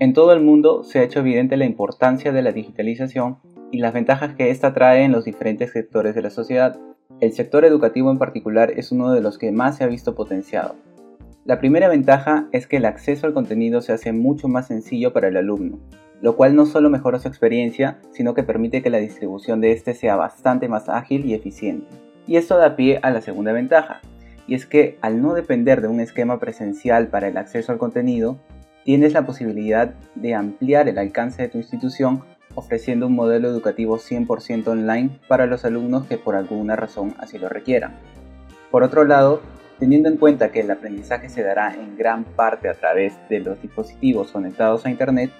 En todo el mundo se ha hecho evidente la importancia de la digitalización y las ventajas que ésta trae en los diferentes sectores de la sociedad. El sector educativo en particular es uno de los que más se ha visto potenciado. La primera ventaja es que el acceso al contenido se hace mucho más sencillo para el alumno, lo cual no solo mejora su experiencia, sino que permite que la distribución de este sea bastante más ágil y eficiente. Y esto da pie a la segunda ventaja, y es que al no depender de un esquema presencial para el acceso al contenido, tienes la posibilidad de ampliar el alcance de tu institución ofreciendo un modelo educativo 100% online para los alumnos que por alguna razón así lo requieran. Por otro lado, teniendo en cuenta que el aprendizaje se dará en gran parte a través de los dispositivos conectados a Internet,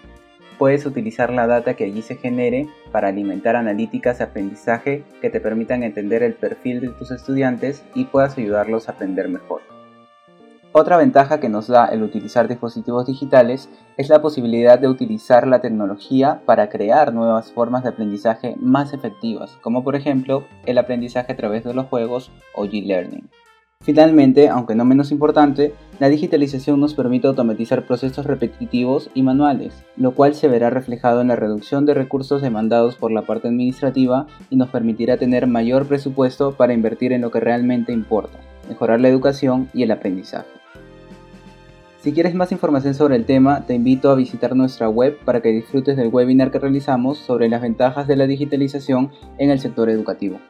puedes utilizar la data que allí se genere para alimentar analíticas de aprendizaje que te permitan entender el perfil de tus estudiantes y puedas ayudarlos a aprender mejor. Otra ventaja que nos da el utilizar dispositivos digitales es la posibilidad de utilizar la tecnología para crear nuevas formas de aprendizaje más efectivas, como por ejemplo el aprendizaje a través de los juegos o G-Learning. Finalmente, aunque no menos importante, la digitalización nos permite automatizar procesos repetitivos y manuales, lo cual se verá reflejado en la reducción de recursos demandados por la parte administrativa y nos permitirá tener mayor presupuesto para invertir en lo que realmente importa, mejorar la educación y el aprendizaje. Si quieres más información sobre el tema, te invito a visitar nuestra web para que disfrutes del webinar que realizamos sobre las ventajas de la digitalización en el sector educativo.